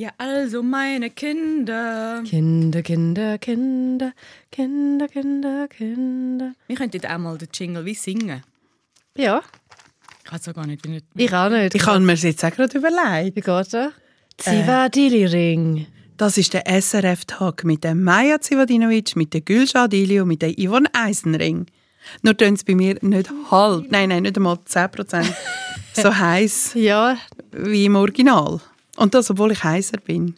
Ja, also meine Kinder. Kinder, Kinder, Kinder, Kinder, Kinder, Kinder. Wir könnten auch mal den Jingle wie singen. Ja, Ich weiß auch gar nicht, wie nicht. ich auch nicht. Ich habe mir das jetzt auch gerade überlegt. Wie geht er? Zivadili Ring. Das ist der SRF-Tag mit dem Maja Zivadinovic, mit der Gülşah Dili und mit der Yvonne Eisenring. Nur tun es bei mir nicht halb, nein, nein, nicht einmal 10% so heiß Ja, wie im Original. Und das, obwohl ich heißer bin.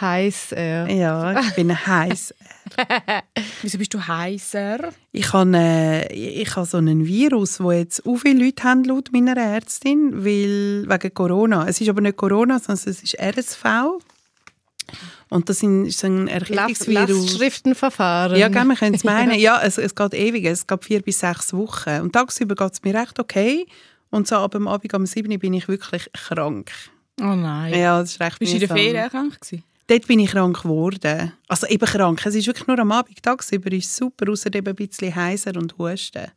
heiß er. Ja, ich bin heiß. Wieso bist du heißer? Ich habe, äh, ich habe so einen Virus, wo jetzt so viele Leute haben, laut meiner Ärztin, weil, wegen Corona. Es ist aber nicht Corona, sondern es ist RSV. Und das ist ein Erkältungsvirus. Lastschriftenverfahren. Ja, gell, wir können es meinen. Ja, es, es geht ewig. Es geht vier bis sechs Wochen. Und tagsüber geht es mir recht okay. Und so ab dem Abend um 7 Uhr bin ich wirklich krank. Oh nein. Ja, das ist recht Bist du in der. Ferien krank gewesen? Dort bin ich krank geworden. Also eben krank. Es ist wirklich nur am Abend. Tagsüber ist es super, außer eben ein bisschen heiser und husten.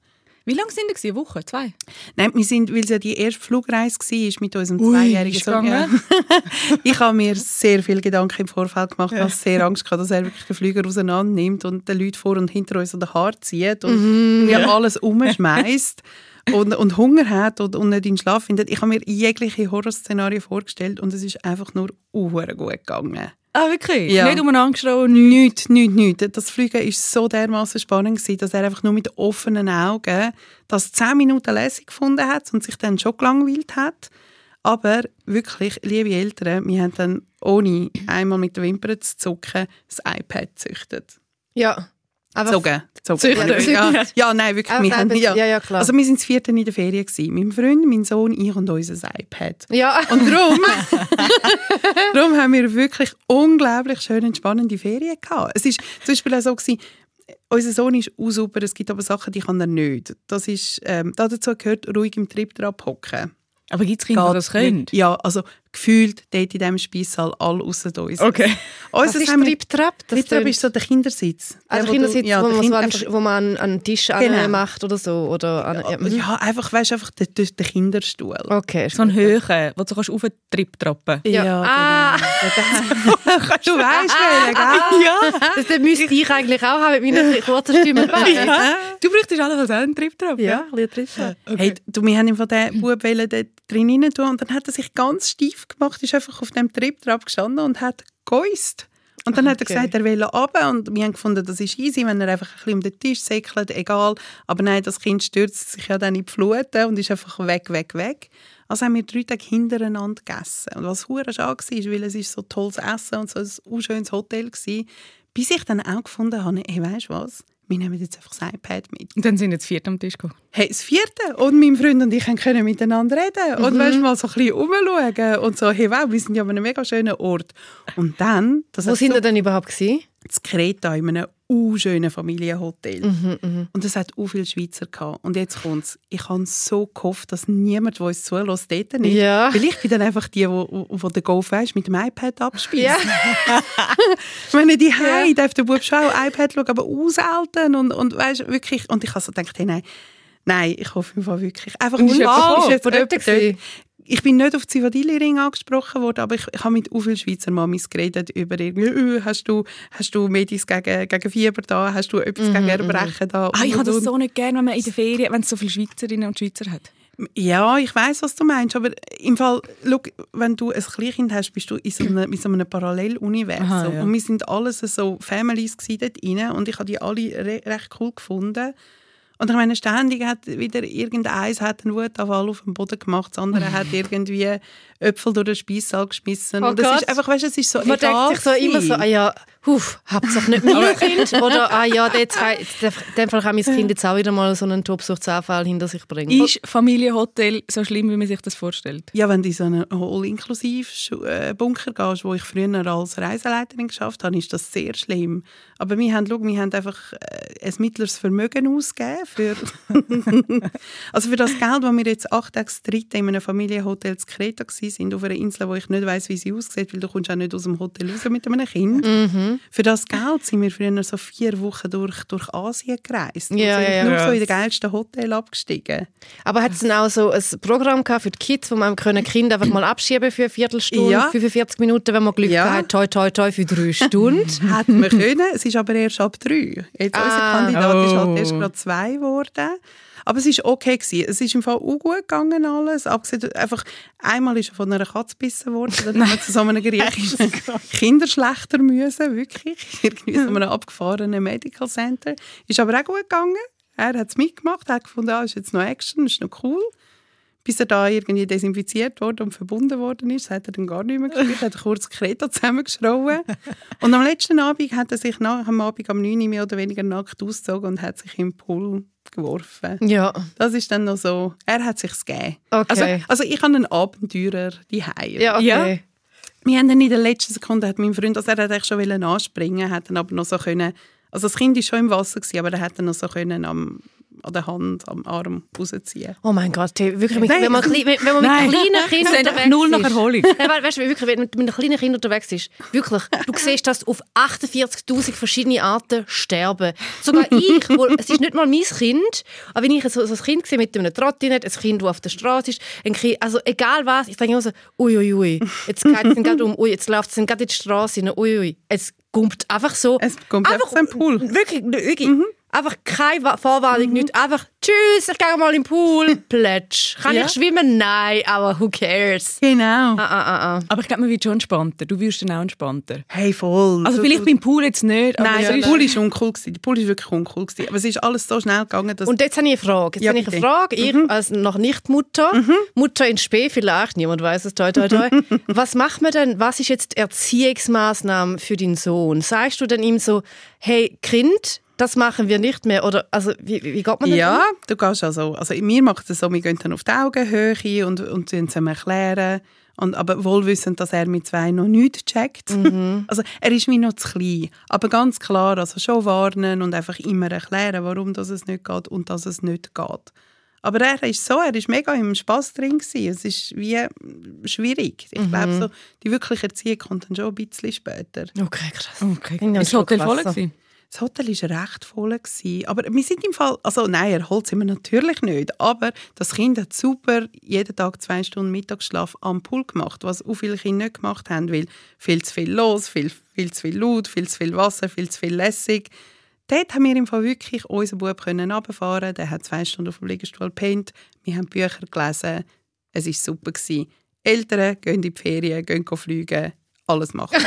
Wie lange sind wir? Eine Woche? Zwei? Nein, wir sind, weil es ja die erste Flugreise war mit unserem Ui, zweijährigen Sohn. Ja. ich habe mir sehr viel Gedanken im Vorfeld gemacht. Ich habe sehr Angst gehabt, dass er wirklich den Flüger auseinander nimmt und den Leuten vor und hinter uns an den Haar zieht und ja. alles umschmeißt. Und, und Hunger hat und, und nicht in den Schlaf findet. Ich habe mir jegliche Horrorszenarien vorgestellt und es ist einfach nur gut gegangen. Ah, wirklich? Ja. Nicht umeinander geschrien? Nichts, nichts, nichts. Das Fliegen war so dermaßen spannend, gewesen, dass er einfach nur mit offenen Augen das 10 Minuten lässig gefunden hat und sich dann schon gelangweilt hat. Aber wirklich, liebe Eltern, wir haben dann, ohne einmal mit den Wimpern zu zucken, das iPad gezüchtet. Ja. Aber Zogen. Zogen. Züchten. Ja, ja, nein, wirklich. Wir haben, ja. ja, ja, klar. Also wir sind das vierte in der Ferien. Gewesen. Mein Freund, mein Sohn, ich und unser iPad. Ja. Und darum, darum haben wir wirklich unglaublich schöne, entspannende Ferien gehabt. Es ist zum Beispiel auch so gewesen, unser Sohn ist auch super, es gibt aber Sachen, die kann er nicht. Das ist, ähm, dazu gehört ruhig im Trip dran hocken. Aber gibt es Kinder, die das können? Ja, also gefühlt dort in diesem Speissaal alle außer uns. Okay. Was Unseres ist Trip-Trap? Trip-Trap ist so der Kindersitz. Also Der, wo du- Kindersitz, ja, wo, der man Kind- einfach- an, wo man an den Tisch Genau. macht oder so. Oder an, ja. mhm. Ja, einfach, weißt du, einfach der, der, der Kinderstuhl. Okay. So ein Höhe, wo du kannst auf den Trip trappen Ja. Ah. genau. du weißt welchen, gell? Ja. Das, das müsste ich eigentlich auch haben mit meiner kurzen Stimme. ja. Du bräuchtest alle auch einen Trip trappen. Ja, ein bisschen drin. Hey, du, wir haben von den Bub drin rein tun und dann hat er sich ganz steif gemacht, ist einfach auf dem Triptrap gestanden und hat geäust. Und dann hat er Okay. gesagt, er will runter und wir haben gefunden, das ist easy, wenn er einfach ein bisschen um den Tisch säckelt, egal. Aber nein, das Kind stürzt sich ja dann in die Fluten und ist einfach weg, weg, weg. Also haben wir drei Tage hintereinander gegessen. Und was hure schade war, weil es ist so tolles Essen und so ein unschönes Hotel war, bis ich dann auch gefunden habe, hey, weißt du was, wir nehmen jetzt einfach das iPad mit. Und dann sind jetzt vier am Tisch gekommen. Hey, das vierte. Und mein Freund und ich können miteinander reden. Und weißt, mal so ein bisschen rumschauen. Und so, hey, wow, wir sind ja an einem mega schönen Ort. Und dann, Wo sind so, ihr denn überhaupt gewesen? das Kreta in einem u schönen Familienhotel. Mhm, Und es hat u viele Schweizer gehabt. Und jetzt kommt's. Ich habe so gehofft, dass niemand, der uns zulässt, dort nicht. Ja. Weil ich bin dann einfach die, die, den Golf weißt, mit dem iPad abspielt. Ja. Wenn ich die ja. darf der Bub schon auch iPad schauen, aber auch selten. Und, und, weißt, wirklich, und ich habe so gedacht, hey, nein, nein, ich hoffe im Fall wirklich. Einfach Und ist mal, jemand ist jetzt jemand? Ich bin nicht auf Zivadili-Ring angesprochen worden, aber ich, ich habe mit so vielen Schweizer Mamis geredet über irgendwie, «Äh, hast du, hast du Medis gegen, gegen Fieber da, hast du etwas gegen Erbrechen da. Ah, ich habe das so nicht gerne, wenn man in der Ferien, wenn es so viele Schweizerinnen und Schweizer hat. Ja, ich weiß, was du meinst, aber im Fall, schau, wenn du ein Kleinkind hast, bist du in so einem, in so einem Paralleluniversum. Aha, ja. Und wir sind alles so Families dort und ich habe die alle re recht cool gefunden. Und ich meine, ständig hat wieder irgendeins hat einen Wutanfall auf den Boden gemacht, das andere hat irgendwie Äpfel durch den Speissaal geschmissen. Oh und es Gott. ist einfach, weißt, du, es ist so Man egal denkt sich so immer so, ah ja, huf, Hauptsache nicht mein Kind. Oder, ah ja, jetzt, in dem Fall kann mein Kind jetzt auch wieder mal so einen Tobsuchtsanfall hinter sich bringen. Ist Familienhotel so schlimm, wie man sich das vorstellt? Ja, wenn du in so einen All-Inklusiv-Bunker gehst, wo ich früher als Reiseleiterin geschafft habe, ist das sehr schlimm. Aber wir haben, schau, wir haben einfach äh, ein mittleres Vermögen ausgegeben für, also für das Geld, das wir jetzt acht Tage in einem Familienhotel zu Kreta waren, auf einer Insel, wo ich nicht weiss, wie sie aussieht, weil du kommst auch nicht aus dem Hotel raus mit einem Kind. Für das Geld sind wir früher so vier Wochen durch, durch Asien gereist. und Ja, sind ja, ja. nur so in den geilsten Hotel abgestiegen. Aber hat es dann auch so ein Programm gehabt für die Kids, wo man können Kinder einfach mal abschieben für eine Viertelstunde, Ja. 45 Minuten, wenn man Glück Ja. hat, toi, toi, toi, für drei Stunden? Hätte man können, es ist aber erst ab drei. Jetzt, unser Ah. Kandidat ist Oh. halt erst gerade zwei geworden. Aber es ist okay gewesen. Es ist im Fall auch gut gegangen alles. Abgesehen, einfach, einmal ist von einer Katze gebissen worden. Dann haben wir zu so einem Gericht Kinder schlechter müssen, wirklich. Irgendwie so einem abgefahrenen Medical Center. Ist aber auch gut gegangen. Er hat es mitgemacht, hat gefunden, ah, ist jetzt noch Action, ist noch cool. Bis er da irgendwie desinfiziert wurde und verbunden worden ist, hat er dann gar nicht mehr gespielt, hat kurz Kreto zusammengeschrauen. Und am letzten Abend hat er sich nach dem Abend am 9 Uhr mehr oder weniger nackt ausgezogen und hat sich im Pool geworfen. Ja, Das ist dann noch so, er hat sich's gegeben. Okay. Also, also ich habe einen Abenteurer die ja, okay. Ja. wir haben dann in der letzten Sekunde, hat mein Freund, also er hat eigentlich schon wollen anspringen, hat dann aber noch so können, also das Kind ist schon im Wasser gewesen, aber er hat dann noch so können am, an der Hand, am Arm rausziehen. Oh mein Gott, wirklich, mit, wenn man, wenn man mit Nein. kleinen Kindern ist einfach unterwegs null nach ist. Erholung. Nein, we- weißt du, wirklich, wenn man mit kleinen Kind unterwegs ist, wirklich, du siehst das auf 48'000 verschiedene Arten sterben. Sogar ich, wo, es ist nicht mal mein Kind, aber wenn ich so, so ein Kind sehe mit einem Trottinett, ein Kind, das auf der Straße ist, ein kind, also egal was, ich denke immer so, ui, ui, ui, jetzt geht es gerade um, ui, jetzt läuft es gerade in die Straße rein, ui, ui, es kommt einfach so. Es kommt einfach so ein Pool. Wirklich, wirklich. Einfach keine Wa- Vorwarnung, nichts. Einfach, tschüss, ich gehe mal im Pool. Plätsch. Kann Ja. ich schwimmen? Nein, aber who cares? Genau. Ah, ah, ah, ah. Aber ich glaube, man wird schon entspannter. Du wirst dann auch entspannter. Hey, voll. Also Du- vielleicht du- beim Pool jetzt nicht, aber Nein, der Pool ist uncool gewesen. Der Pool ist wirklich uncool gewesen. Aber es ist alles so schnell gegangen, dass Und jetzt habe ich eine Frage. Jetzt Ja, habe ich eine. Frage. Ich als noch nicht Mutter, Mutter in Spee vielleicht, niemand weiß es, toi, toi, toi. was macht man denn, was ist jetzt die Erziehungsmaßnahme für deinen Sohn? Sagst du dann ihm so, hey, Kind, das machen wir nicht mehr? Oder, also, wie, wie geht man denn Ja, du gehst also, also mir macht es so, wir gehen dann auf die Augenhöhe und, und es ihm erklären. Und, aber wohl wissend, dass er mit zwei noch nichts checkt. Also er ist mir noch zu klein. Aber ganz klar, also schon warnen und einfach immer erklären, warum das es nicht geht und dass es nicht geht. Aber er ist so, er ist mega im Spass drin gewesen. Es ist wie schwierig. Ich glaube so, die wirkliche Erziehung kommt dann schon ein bisschen später. Okay, krass. Okay. Ist das Hotel voll gewesen? Das Hotel war recht voll. Gewesen. Aber wir sind im Fall, also nein, erholt sind wir natürlich nicht. Aber das Kind hat super jeden Tag zwei Stunden Mittagsschlaf am Pool gemacht, was auch viele Kinder nicht gemacht haben, weil viel zu viel los, viel, viel zu viel laut, viel zu viel Wasser, viel zu viel lässig. Dort haben wir im Fall wirklich unseren Bub runterfahren. Der hat zwei Stunden auf dem Liegestuhl gepennt. Wir haben Bücher gelesen. Es war super. Gewesen. Eltern gehen in die Ferien, gehen fliegen, alles machen.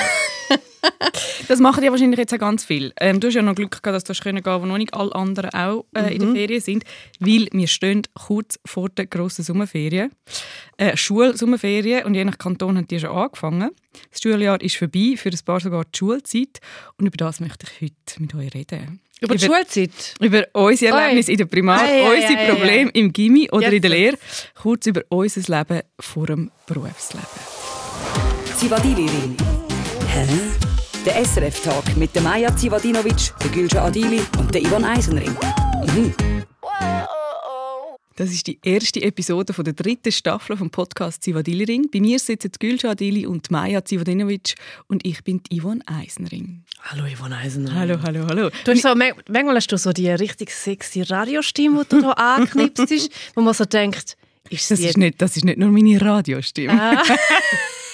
Das machen ja wahrscheinlich jetzt auch ganz viel. Ähm, du hast ja noch Glück gehabt, dass du hast können gehen, wo noch nicht alle anderen auch äh, in Mhm. der Ferien sind, weil wir stehen kurz vor der grossen Sommerferien, äh, Schulsommerferien und je nach Kanton haben die schon angefangen. Das Schuljahr ist vorbei, für ein paar sogar die Schulzeit und über das möchte ich heute mit euch reden. Über die Schulzeit? Über unsere Oi. Erlebnisse in der Primar, Ei, ei, unsere ei, ei, Probleme im Gimmi oder in der Jetzt. Lehre, kurz über unser Leben vor dem Berufsleben. Zivadili-Ring. Hä? Der SRF-Talk mit der Maja Zivadinovic, der Gülce Adili und der Ivan Eisenring. Das ist die erste Episode von der dritten Staffel vom Podcast Zivadili-Ring. Bei mir sitzen die Gülce Adili und Maja Zivadinovic und ich bin die Yvonne Eisenring. Hallo, Yvonne Eisen. Hallo, hallo, hallo. Du hast so, man- manchmal hast du so die richtig sexy Radiostimme, die du da angeknipst ist, wo man so denkt, ist Das ist, nicht, das ist nicht nur meine Radiostimme. Ah.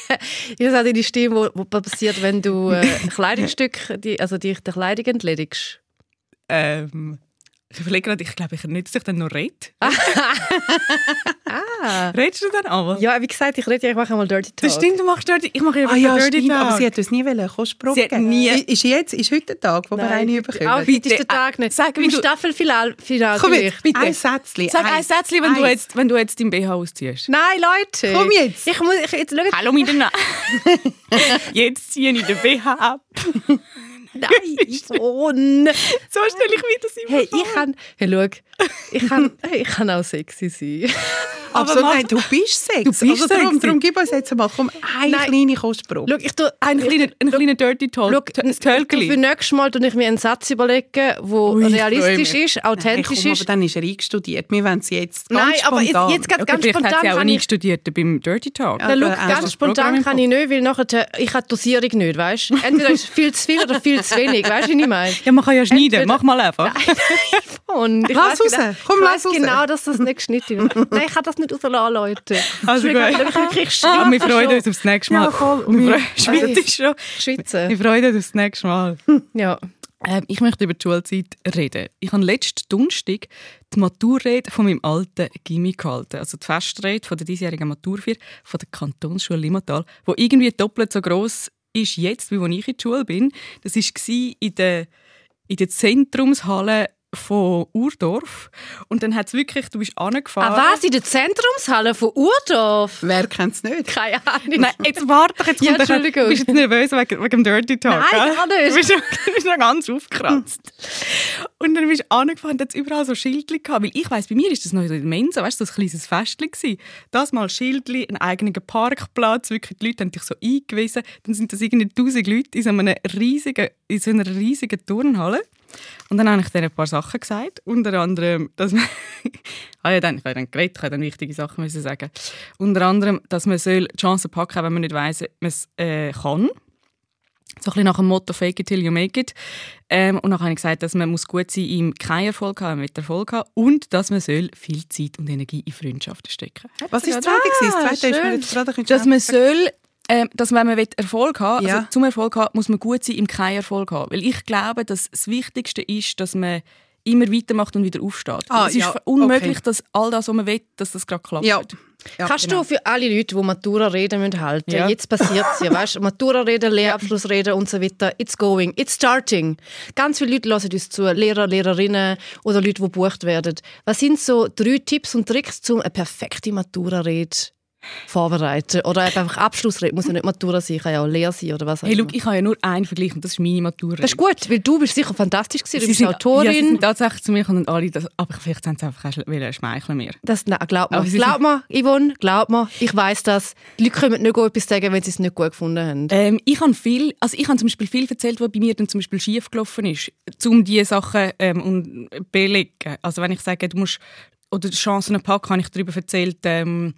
Das ist auch die Stimme, die passiert, wenn du äh, ein Kleidungsstück, die, also dich der Kleidung entledigst. Ähm, ich überlege gerade, ich glaube ich nicht, dass ich dann noch rede. ah. Redest du dann aber? Ja, wie gesagt, ich rede ja, ich mache mal Dirty Talk. Das stimmt, du machst Dirty. Ich mache ja, Ah ja, Dirty stimmt, Talk. aber sie hat uns nie wollen Kostprobe Sie hat nie- Ist jetzt, ist heute der Tag, wo wir Nein, eine bitte. bekommen? Auch heute ist der Tag nicht. Sag, wie Im du- Staffelfinal Final Komm jetzt, bitte. Ein Sätzchen. Sag ein Sätzchen, wenn du jetzt, wenn du jetzt dein BH ausziehst. Nein, Leute. Komm jetzt. Ich muss, ich, jetzt schau, Hallo miteinander. jetzt ziehe ich den BH ab. Nein, Sohn. So stelle ich mir das immer Hey, vor. ich kann, hey, schau, ich kann, ich kann auch sexy sein. Absolut, mach- nein, du bist Sex. Du bist also darum, sexy. darum gib uns jetzt mal komm, eine Nein. kleine Kostprobe. Schau, ich tu, Ein kleiner, ein kleiner Dirty Talk. Ich tu für nächstes Mal tue ich mir einen Satz überlegen, der Ui, ich realistisch ist, authentisch Nein, komm, ist. aber dann ist er eingestudiert. Wir wollen es jetzt ganz Nein, aber jetzt, spontan. jetzt gerade Okay, ganz vielleicht hat spontan sie auch kann nie ich... studiert beim Dirty Talk. Ja. Na, schau, Also, ganz das spontan kann ich nicht, weil nachher, ich habe die Dosierung nicht, weißt du? Entweder ist viel zu viel oder viel zu wenig, weißt du, wie ich meine? Ja, man kann ja schneiden. Entweder- Mach mal einfach. Und ich Lass raus. Genau, Komm, ich lass raus. genau, dass das nicht geschnitten wird. Nein, ich kann das nicht rauslassen, Leute. Also gut. wirklich- wirklich Ah, wir freuen uns aufs nächste Mal. Ja, voll. Und wir freuen- Schwitzt schon. Schwitze. Wir freuen uns aufs nächste Mal. Ja. Ähm, ich möchte über die Schulzeit reden. Ich habe letzten Donnerstag die Maturrede von meinem alten Gimmi gehalten. Also die Festrede von der diesjährigen Maturfeier von der Kantonsschule Limmatal, wo irgendwie doppelt so groß ist jetzt, wie als ich in der Schule bin. Das war in der, in der Zentrumshalle von Urdorf. Und dann hat es wirklich, du bist angefahren. Ah, was? In der Zentrumshalle von Urdorf? Wer kennt es nicht? Keine Ahnung. Nein, jetzt warte doch, jetzt Ja, kommt der- Entschuldigung. Du bist jetzt nervös wegen, wegen dem Dirty Talk. Nein, gar nicht. Du bist, noch- du bist noch ganz aufgekratzt. Und dann bist du angefangen, hat es überall so Schildchen gehabt. Weil ich weiss, bei mir ist das noch so in der Mensa, weißt du, so ein kleines Festchen gewesen. Das mal Schildchen, einen eigenen Parkplatz, wirklich, die Leute haben dich so eingewiesen. Dann sind das irgendwie tausend Leute in so, einer riesigen, in so einer riesigen Turnhalle. Und dann habe ich denen ein paar Sachen gesagt. Unter anderem, dass man. ah ja, dann, ich habe dann geredet, ich habe dann wichtige Sachen müssen sagen. Unter anderem, dass man soll die Chancen packen wenn man nicht weiss, man es äh, kann. So ein bisschen nach dem Motto «Fake it till you make it». Ähm, und dann habe ich gesagt, dass man muss gut sein im keinen Erfolg haben, mit Erfolg haben und dass man soll viel Zeit und Energie in Freundschaften stecken Was ist das zweite? Das zweite ist dass man soll, ähm, dass wenn man will Erfolg haben Ja. also zum Erfolg haben, muss man gut sein im keinen Erfolg haben. Weil ich glaube, dass das Wichtigste ist, dass man immer weitermacht und wieder aufsteht. Ah, es ist ja, unmöglich, okay. dass all das, was man will, dass das gerade klappt. Ja. ja. Kannst genau. du für alle Leute, die Matura-Reden müssen halten Ja. jetzt passiert es ja, weißt du, Matura-Reden, Lehrabschlussreden und so weiter, it's going, it's starting. Ganz viele Leute hören uns zu, Lehrer, Lehrerinnen oder Leute, die gebucht werden. Was sind so drei Tipps und Tricks, um eine perfekte Matura-Rede vorbereiten? Oder einfach Abschlussrede, muss ja nicht Matura sein, kann ja auch Lehr sein oder was auch Hey, look, ich habe ja nur einen Vergleich und das ist meine Matur. Das ist gut, weil du bist sicher fantastisch gewesen, du Sie bist sind, Ja, sie Autorin. sind tatsächlich zu mir und alle, das, aber vielleicht haben sie einfach wollen schmeicheln mir. Das, nein, glaub mir, glaub mir, Yvonne, glaub mir, ich weiss das. Die Leute können nicht gut etwas sagen, wenn sie es nicht gut gefunden haben. Ähm, ich habe viel, also ich habe zum Beispiel viel erzählt, was bei mir dann zum Beispiel schief gelaufen ist, um diese Sachen ähm, und belegen. Also wenn ich sage, du musst oder die Chancen packen, habe ich darüber erzählt, ähm,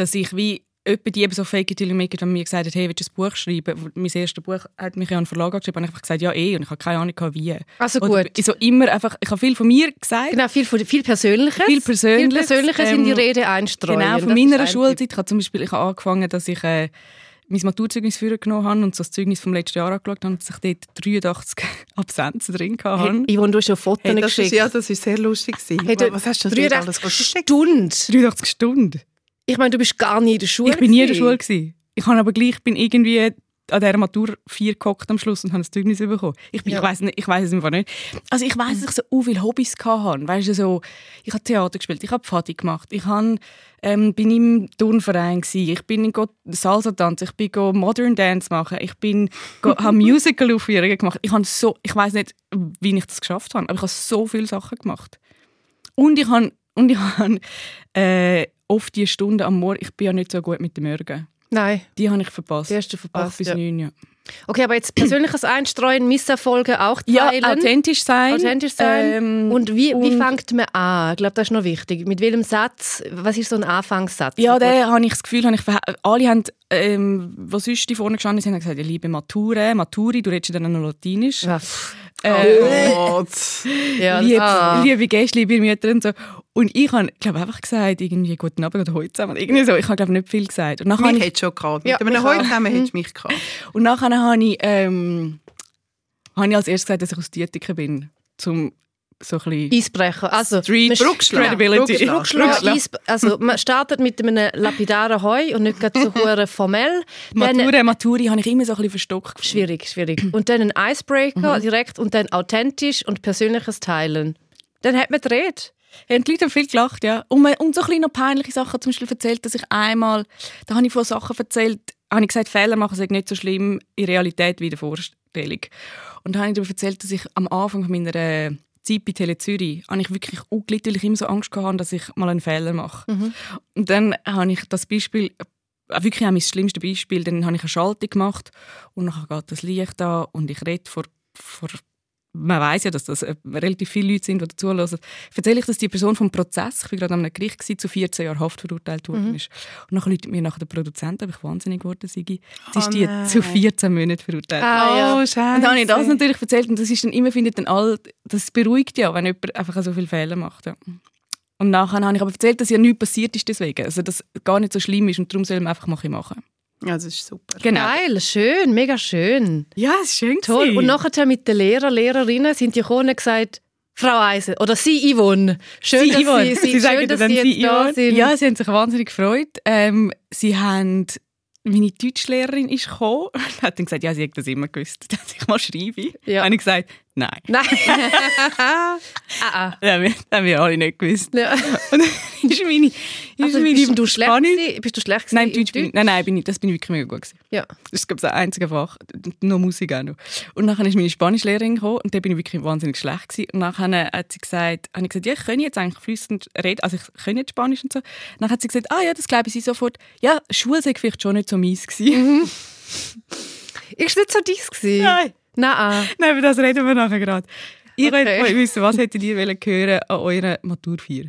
dass ich wie Etwa die eben so fake it till you make it, haben mir gesagt, hey, willst du ein Buch schreiben? Mein erstes Buch hat mich ja an den Verlag geschrieben und ich habe einfach gesagt, ja eh, und ich habe keine Ahnung wie. Also Oder gut. So immer einfach, ich habe viel von mir gesagt. Genau, viel, von- viel Persönliches. Viel Persönliches, Viel Persönliches in die ähm, Rede einstreuen. Genau, von meiner ein Schulzeit. Ich habe zum Beispiel ich habe angefangen, dass ich äh, mein Maturzeugnis genommen habe und so das Zeugnis vom letzten Jahr angeschaut habe, dass ich dort 83 Absenzen drin hatte. Hey, Yvonne, du hast ja Fotos Hey, das ist, geschickt. ja, das ist sehr lustig. gewesen. Hey, du- Was hast du denn dort 83 alles geschickt? Stunden. 83 Stunden. Ich meine, du bist gar nie in der Schule. Ich bin nie in der gewesen. Schule. Gewesen. Ich habe aber gleich bin irgendwie an dieser Matur vier gehockt am Schluss und habe das Zeugnis bekommen. Ich, bin- Ja. ich weiß ich weiß es einfach nicht. Also ich weiß, dass ich so u viele Hobbys hatte. Weißt du, so, ich habe Theater gespielt, ich habe Pfadi gemacht, ich habe, ähm, bin im Turnverein gsi, ich bin in go Salsa tanzen, ich bin go Modern Dance machen, ich bin go, habe Musical Aufführungen gemacht. Ich habe so, ich weiß nicht, wie ich das geschafft habe, aber ich habe so viele Sachen gemacht. Und ich habe und ich habe äh, oft die Stunden am Morgen, ich bin ja nicht so gut mit dem Morgen. Nein, Die habe ich verpasst. die hast du verpasst. bis Ja. neun, ja. Okay, aber jetzt persönliches Einstreuen, Misserfolge auch Ja, teilen. authentisch sein. Authentisch sein. Ähm, und wie, wie fängt man an? Ich glaube, das ist noch wichtig. Mit welchem Satz? Was ist so ein Anfangssatz? Ja, da habe ich das Gefühl, habe ich alle haben, ähm, was sonst die vorne gestanden sind, haben gesagt, ja, liebe Mature, Maturi, du redest ja dann noch Latinisch. Ja, pff. Äh, Gott. ja, liebe, ah. liebe Gäste, liebe Mütter und so. Und ich habe, glaube einfach gesagt, irgendwie «Guten Abend» oder «Heute zusammen». Irgendwie so. Ich habe, glaube nicht viel gesagt. Und nachher Mich ich, schon gehabt. Ja, Mit einem heute zusammen hättest du mich gehabt. und nachher habe ich, ähm, habe ich als erstes gesagt, dass ich aus Dietiken bin. Zum so ein bisschen Eisbrecher. Also, Street man- Bruckschlag. Credibility. Bruckschlag. Bruckschlag, Bruckschlag. Eis, also man startet mit einem lapidaren Heu und nicht gerade so hure formell. Dann Mature, Maturi habe ich immer so ein bisschen verstockt. schwierig, schwierig. Und dann ein Icebreaker Mhm. direkt und dann authentisch und persönliches Teilen. Dann hat man. Ja, und die Leute haben viel gelacht, ja. Und, man, und so kleine peinliche Sachen zum Beispiel erzählt, dass ich einmal, da habe ich von Sachen erzählt, habe ich gesagt, Fehler machen sind nicht so schlimm in Realität wie in der Vorstellung. Und da habe ich darüber erzählt, dass ich am Anfang meiner Zeit bei Tele Zürich habe ich wirklich auch gelitten, weil ich immer so Angst hatte, dass ich mal einen Fehler mache. Und dann habe ich das Beispiel, äh, wirklich auch mein schlimmstes Beispiel, dann habe ich eine Schaltung gemacht und dann geht das Licht an und ich rede vor, vor man weiß ja, dass das äh, relativ viele Leute sind, die dazuhören. Erzähle ich, dass die Person vom Prozess, ich war gerade einem Gericht, gewesen, zu 14 Jahren Haft verurteilt worden ist. Und dann läutet mir nachher der Produzent, ob ich wahnsinnig geworden sei. Jetzt ist Oh die nein. zu 14 Monaten verurteilt. Ah, ja. Oh, Und dann habe ich das Scheiße. natürlich erzählt und das ist dann immer, findet dann all, das beruhigt ja, wenn jemand einfach so viele Fehler macht. Ja. Und nachher habe ich aber erzählt, dass ja nichts passiert ist deswegen. Also, dass es gar nicht so schlimm ist und darum soll man einfach mal machen. Ja, das ist super. Genau. Geil, schön, mega schön. Ja, es ist schön Toll. Und nachher mit den Lehrer, Lehrerinnen sind die gekommen und gesagt, Frau Eisen oder Sie Yvonne, schön, Sie, dass Yvonne. Sie, Sie, Sie schön, dass Sie jetzt Sie, da Yvonne. sind. Ja, sie haben sich wahnsinnig gefreut. Ähm, sie haben meine Deutschlehrerin ist gekommen und hat dann gesagt, ja, sie hat das immer gewusst, dass ich mal schreibe. Ja. Habe ich gesagt, nein. Nein. ah, ah. Das haben wir, das haben wir alle nicht gewusst. Ja. Und dann ist meine, ist Also, meine bist du schlecht Spanisch- gewesen? Bist du schlecht gewesen Nein, im Deutsch bin nein, nein, bin ich, das bin ich wirklich mega gut gewesen. Ja. Das ist, glaube ich, das einzige Fach. Noch Musik auch noch. Und dann ist meine Spanischlehrerin gekommen und da bin ich wirklich wahnsinnig schlecht gewesen. Und dann hat sie gesagt, habe ich gesagt, ja, ich kann jetzt eigentlich flüssend reden, also ich kann jetzt Spanisch und so. Dann hat sie gesagt, ah ja, das glaube ich sie sofort. Ja, Schule sei vielleicht schon nicht so mies gewesen. Ist nicht so dies gewesen? Nein. Nein. ah. Nein, über das reden wir nachher gerade. Ich Okay. wollte wissen, was hättet ihr wollen hören an eurer Maturfeier?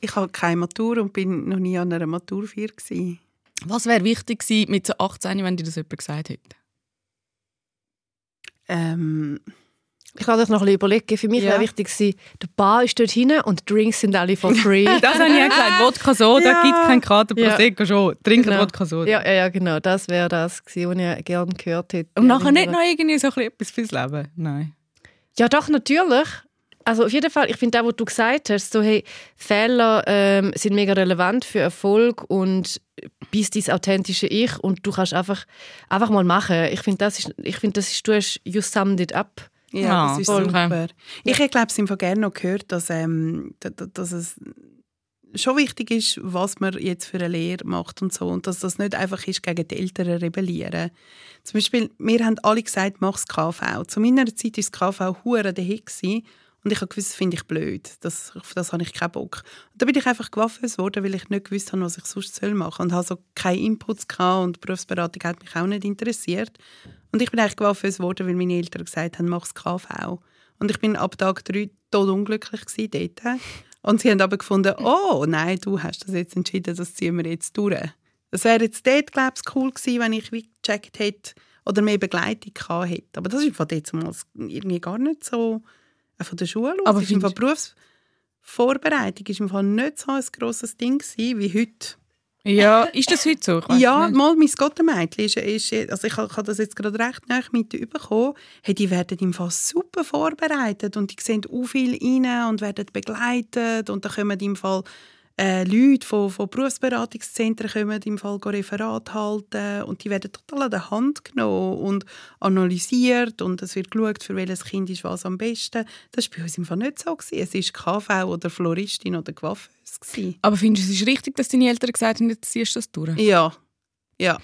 Ich habe keine Matur und bin noch nie an einer Maturfeier gewesen. Was wäre wichtig gewesen mit so 18, wenn dir das jemand gesagt hätte? Ähm, Ich kann euch noch ein bisschen überlegen. Für mich Ja. wäre wichtig gewesen, der Bar ist dort hinten und die Drinks sind alle for free. Das habe ich auch gesagt. Wodka Soda Ja. gibt keinen Kater Ja. Prosecco schon. Trinkt Genau. Wodka Soda. ja, ja, ja, genau. Das wäre das gewesen, was ich gerne gehört hätte. Und nachher nicht noch irgendwie so ein etwas fürs Leben. Nein. Ja, doch, natürlich. Also auf jeden Fall, ich finde auch, was du gesagt hast, so, hey, Fehler ähm, sind mega relevant für Erfolg und bist dein authentische Ich und du kannst einfach, einfach mal machen. Ich finde, das ist, ich finde, das ist, du hast, you summed it up. Ja, Ah, das ist voll. super. Ich hätte, glaube ich, im gerne noch gehört, dass, ähm, da- da- dass es schon wichtig ist, was man jetzt für eine Lehre macht und so. Und dass das nicht einfach ist, gegen die Eltern rebellieren. Zum Beispiel, wir haben alle gesagt, mach das KV. Zu meiner Zeit war das KV hure der Hit. Und ich habe gewusst, das finde ich blöd. Das, auf das habe ich keinen Bock. Und da bin ich einfach gewaffnet worden, weil ich nicht gewusst habe, was ich sonst machen soll. Und habe so keine Inputs gehabt und die Berufsberatung hat mich auch nicht interessiert. Und ich bin eigentlich gewaffnet worden, weil meine Eltern gesagt haben, mach das KV. Und ich bin ab Tag drei tot unglücklich dort. Und sie haben aber gefunden, oh nein, du hast das jetzt entschieden, das ziehen wir jetzt durch. Das wäre jetzt dort, glaube ich, cool gewesen, wenn ich gecheckt hätte oder mehr Begleitung gehabt hätte. Aber das ist von mal irgendwie gar nicht so von der Schule aus. Aber ist im Fall Berufsvorbereitung ist im Fall nicht so ein grosses Ding gewesen wie heute. Ja, ist das heute so? Ja, nicht. mal mein Gottemädchen ist, ist, also ich habe habe das jetzt gerade recht nah mitbekommen, hey, die werden im Fall super vorbereitet und die sehen auch viel rein und werden begleitet und da kommen im Fall äh, Leute von, von Berufsberatungszentren kommen im Fall Referat halten und die werden total an der Hand genommen und analysiert und es wird geschaut, für welches Kind ist was am besten. Das war bei uns im Fall nicht so. Gewesen. Es war KV oder Floristin oder Coiffeuse. gewesen. Aber findest du, es ist richtig, dass deine Eltern gesagt haben, jetzt ziehst du das durch? Ja, ja,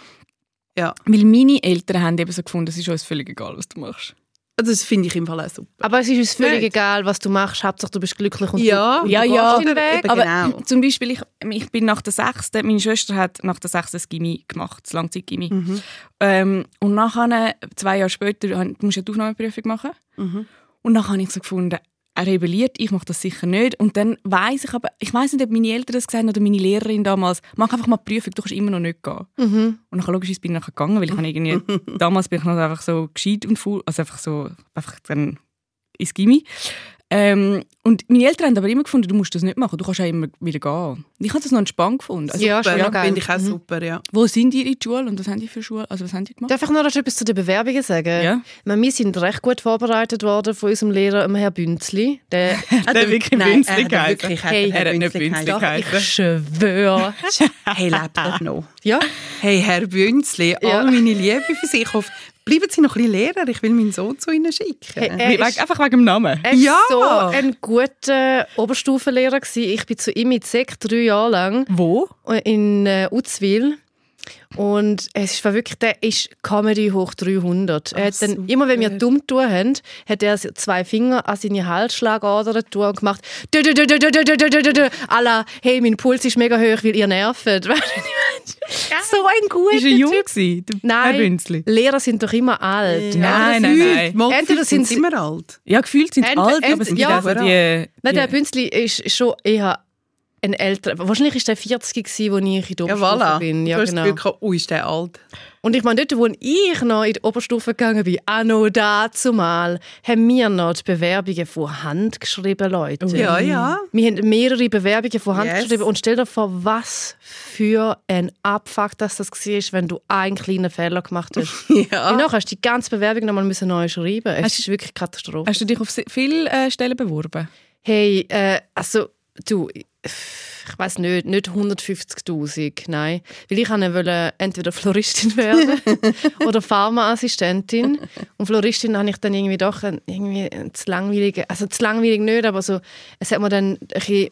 ja. Weil meine Eltern haben eben so gefunden, es ist uns völlig egal, was du machst. Das finde ich im Fall auch super. Aber es ist uns völlig Nicht. egal, was du machst. Hauptsache, du bist glücklich und Ja, du, ja, du ja. gehst den Weg. Aber genau. zum Beispiel, ich, ich bin nach der sechsten, meine Schwester hat nach der sechsten das Gymi gemacht, das Langzeit-Gymi. Mhm. Ähm, und nachher, zwei Jahre später, du musst ja die Aufnahmeprüfung machen. Mhm. Und dann habe ich so gefunden, er rebelliert, ich mache das sicher nicht. Und dann weiß ich aber, ich weiß nicht, ob meine Eltern das gesagt haben oder meine Lehrerin damals, mach einfach mal die Prüfung, du kannst immer noch nicht gehen. Mhm. Und dann logisch bin ich nachher gegangen, weil ich irgendwie, damals bin ich noch einfach so gescheit und faul, also einfach so, einfach dann ins Gymi. Ähm, und meine Eltern haben aber immer gefunden, du musst das nicht machen, du kannst ja immer wieder gehen. Ich habe das noch entspannt gefunden. Also, Ja, super, geil. finde ich auch Mhm. super, ja. Wo sind die in der Schule und was haben die für Schule, also was haben die gemacht? Darf ich noch etwas zu den Bewerbungen sagen? Ja. Ich meine, Wir sind recht gut vorbereitet worden von unserem Lehrer, dem Herrn Bünzli. Der, der wirklich Nein, Bünzli er hat geheißen. wirklich Hey, Herr er hat nicht Bünzli geheißen. ich schwöre. Hey, lebt er noch? ja? Hey, Herr Bünzli, Ja. all meine Liebe für Sie. Ich hoffe, bleiben Sie noch ein bisschen Lehrer. Ich will meinen Sohn zu Ihnen schicken. Hey, er ist- einfach wegen dem Namen. Er war Ja. so ein guter Oberstufenlehrer. gewesen. Ich bin zu ihm mit Sek drei Jahre lang Wo? in äh, Uzwil. Und es war wirklich, der ist Comedy hoch 300. Er hat dann, super. immer wenn wir dumm tun haben, hat er zwei Finger an seine Halsschlagader tun und gemacht, dü, dü, dü, dü, dü, dü, dü. à la, hey, mein Puls ist mega hoch, weil ihr nervt. So ein guter Ist er jung Typ. gewesen, Nein, Bünzli? Lehrer sind doch immer alt. Nein, nein, nein. Mal Entweder gefühlt sind sind sie immer alt. Ja, gefühlt sind sie alt, aber es gibt ja. also die... Nein, der Bünzli ist schon eher ein älterer. Wahrscheinlich ist der 40 gewesen, als ich in der Ja, Oberstufe voilà. bin. Ja, du hast genau. das Gefühl, ui, ist der alt. Und ich meine, dort, wo ich noch in die Oberstufe gegangen bin, auch noch dazu mal, haben wir noch die Bewerbungen von Hand geschrieben, Leute. Ja, ja. Wir haben mehrere Bewerbungen von Hand Yes. geschrieben und stell dir vor, was für ein Abfuck dass das war, wenn du einen kleinen Fehler gemacht hast. Ja. Nachher hast du die ganze Bewerbung nochmal neu schreiben. Es Hast- ist wirklich Katastrophe. Hast du dich auf viele äh, Stellen beworben? Hey, äh, also du, ich weiß nicht, nicht 150'000, nein. Weil ich wollte entweder Floristin werden oder Pharmaassistentin. Und Floristin habe ich dann irgendwie doch ein, irgendwie ein zu langweilige, also zu langweilig nicht, aber so, es hat mir dann ein bisschen,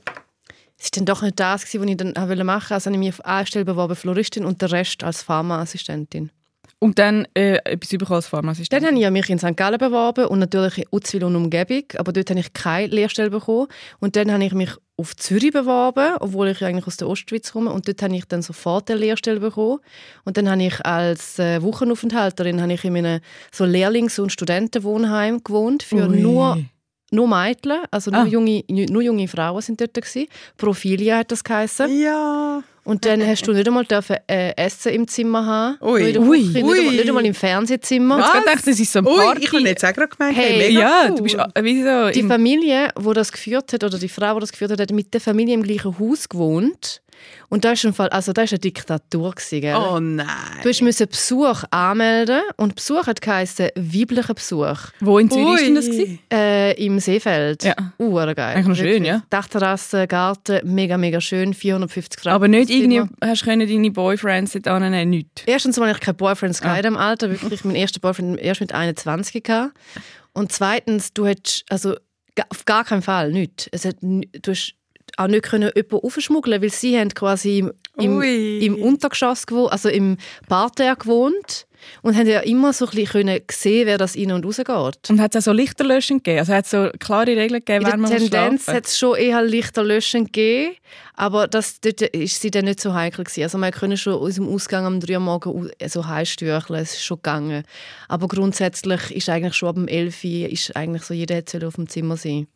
es ist dann doch nicht das gewesen, was ich dann wollte machen. Also habe ich mich auf eine Stelle beworben, Floristin, und den Rest als Pharmaassistentin. Und dann äh, etwas bekommen als Pharmaassistent? Dann habe ich mich in St. Gallen beworben und natürlich in Uzwil und Umgebung, aber dort habe ich keine Lehrstelle bekommen. Und dann habe ich mich auf Zürich beworben, obwohl ich eigentlich aus der Ostschweiz komme. Und dort habe ich dann sofort eine Lehrstelle bekommen. Und dann habe ich als äh, Wochenaufenthalterin habe ich in einem so Lehrlings- und Studentenwohnheim gewohnt für Ui. nur nur Mädchen, also nur, Ah. junge, nur junge Frauen sind dort gewesen. Profilia hat das geheißen. Ja. Und dann hast du nicht einmal dürfen, äh, Essen im Zimmer haben, Ui. nur in der Ui. Küche, nicht, Ui. einmal, nicht einmal im Fernsehzimmer. Ich Was? hab gedacht, das ist so ein Ui, Party. ich habe jetzt auch gerade gemeint, Hey, hey, ja, cool. du bist äh, wie so Die Familie, wo das geführt hat, oder die Frau, die das geführt hat, hat mit der Familie im gleichen Haus gewohnt. Und da ist ein Fall, also da ist eine Diktatur gewesen, gell? Oh nein. Du musst Besuch anmelden und Besuch hat geheißen weiblicher Besuch Wo in Zürich ist denn das? Gewesen? äh, im Seefeld. Ja. Uh, geil. Eigentlich noch schön, ja. Dachterrasse, Garten, mega mega schön, 450 Grad. Aber nicht irgendwie, hast du können deine Boyfriends dort annehmen, nichts. Erstens mal ich keine Boyfriends Ah. in dem Alter, wirklich mein erster Boyfriend erst mit 21 gehabt. Und zweitens, du hättest also auf gar keinen Fall nichts. Es hat, du hast auch nicht können jemanden aufschmuggeln, weil sie haben quasi im, im, Untergeschoss gewohnt, also im Parterre gewohnt und haben ja immer so ein bisschen können sehen, wer das rein und raus geht. Und hat es auch so Lichterlöschen gegeben? Also hat es so klare Regeln gegeben, der man muss Tendenz hat es schon eher Lichterlöschen gegeben, aber das, dort ist sie dann nicht so heikel gewesen. Also man konnte schon aus dem Ausgang am 3 Uhr morgen so heißstürcheln, es ist schon gegangen. Aber grundsätzlich ist eigentlich schon ab dem 11 Uhr ist eigentlich so, jeder hätte auf dem Zimmer sein.